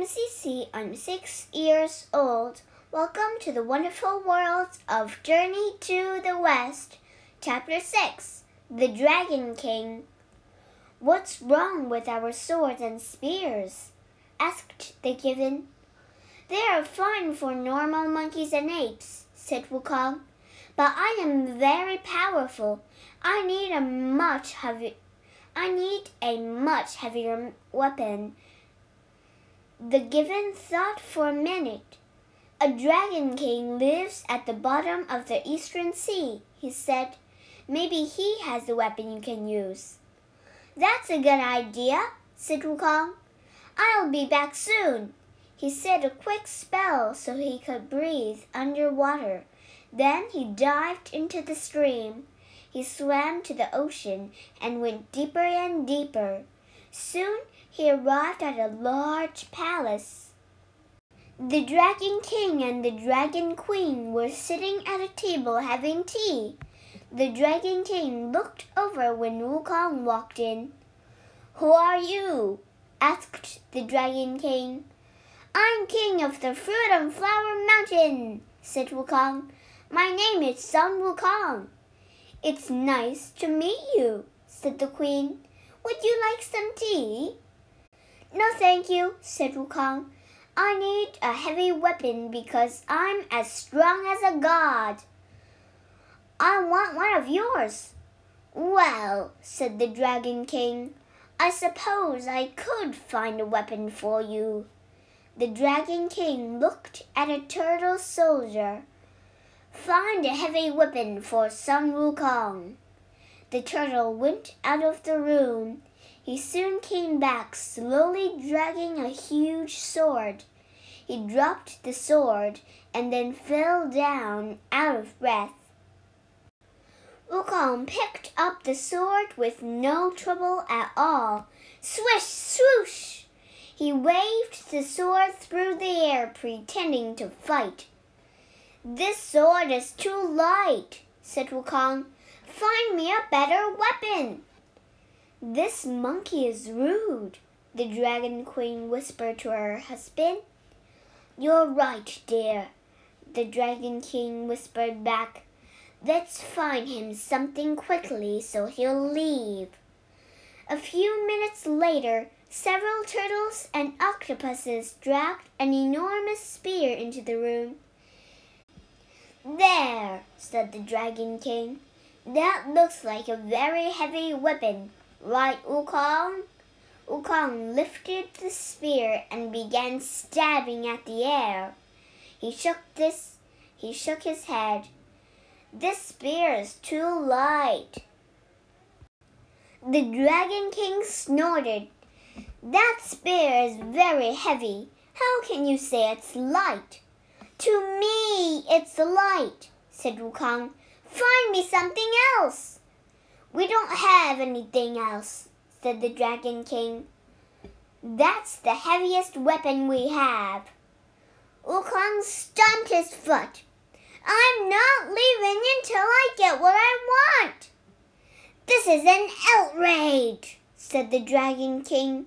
am Cece. I'm six years old. Welcome to the wonderful world of Journey to the West. Chapter 6 The Dragon King. What's wrong with our swords and spears? asked the gibbon. They are fine for normal monkeys and apes, said Wukong. But I am very powerful. I need a much heavy I need a much heavier weapon the gibbon thought for a minute. A dragon king lives at the bottom of the eastern sea, he said. Maybe he has a weapon you can use. That's a good idea, said Wukong. I'll be back soon. He said a quick spell so he could breathe underwater. Then he dived into the stream. He swam to the ocean and went deeper and deeper. Soon he arrived at a large palace. The Dragon King and the Dragon Queen were sitting at a table having tea. The Dragon King looked over when Wukong walked in. Who are you? asked the Dragon King. I'm King of the Fruit and Flower Mountain, said Wukong. My name is Sun Wukong. It's nice to meet you, said the Queen. Would you like some tea? No, thank you, said Wukong. I need a heavy weapon because I'm as strong as a god. I want one of yours. Well, said the Dragon King, I suppose I could find a weapon for you. The Dragon King looked at a turtle soldier. Find a heavy weapon for Sun Wukong. The turtle went out of the room he soon came back, slowly dragging a huge sword. He dropped the sword and then fell down out of breath. Wukong picked up the sword with no trouble at all. Swish, swoosh! He waved the sword through the air, pretending to fight. This sword is too light, said Wukong. Find me a better weapon. This monkey is rude, the Dragon Queen whispered to her husband. You're right, dear, the Dragon King whispered back. Let's find him something quickly so he'll leave. A few minutes later, several turtles and octopuses dragged an enormous spear into the room. There, said the Dragon King. That looks like a very heavy weapon. Right, Wukong? Wukong lifted the spear and began stabbing at the air. He shook this he shook his head. This spear is too light. The Dragon King snorted. That spear is very heavy. How can you say it's light? To me, it's light, said Wukong. Find me something else. We don't have anything else, said the Dragon King. That's the heaviest weapon we have. Wukong stomped his foot. I'm not leaving until I get what I want. This is an outrage, said the Dragon King.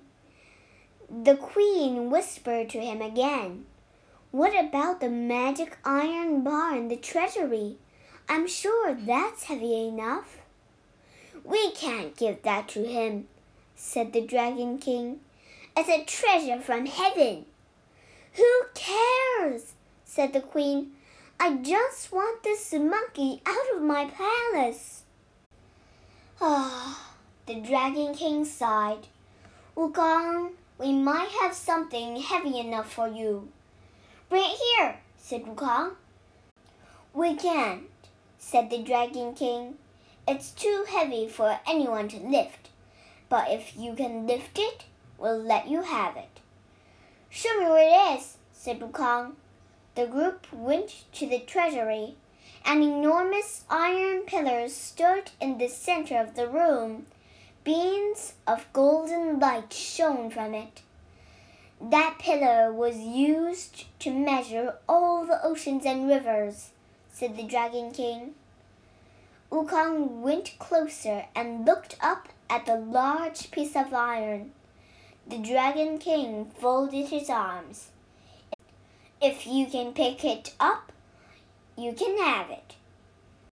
The Queen whispered to him again. What about the magic iron bar in the treasury? I'm sure that's heavy enough. We can't give that to him, said the Dragon King. It's a treasure from heaven. Who cares? said the Queen. I just want this monkey out of my palace. Ah, the Dragon King sighed. Wukong, we might have something heavy enough for you. Bring it here, said Wukong. We can't, said the Dragon King. It's too heavy for anyone to lift, but if you can lift it, we'll let you have it. Show me where it is, said Wukong. The group went to the treasury. An enormous iron pillar stood in the center of the room. Beams of golden light shone from it. That pillar was used to measure all the oceans and rivers, said the Dragon King. Wukong went closer and looked up at the large piece of iron. The Dragon King folded his arms. If you can pick it up, you can have it.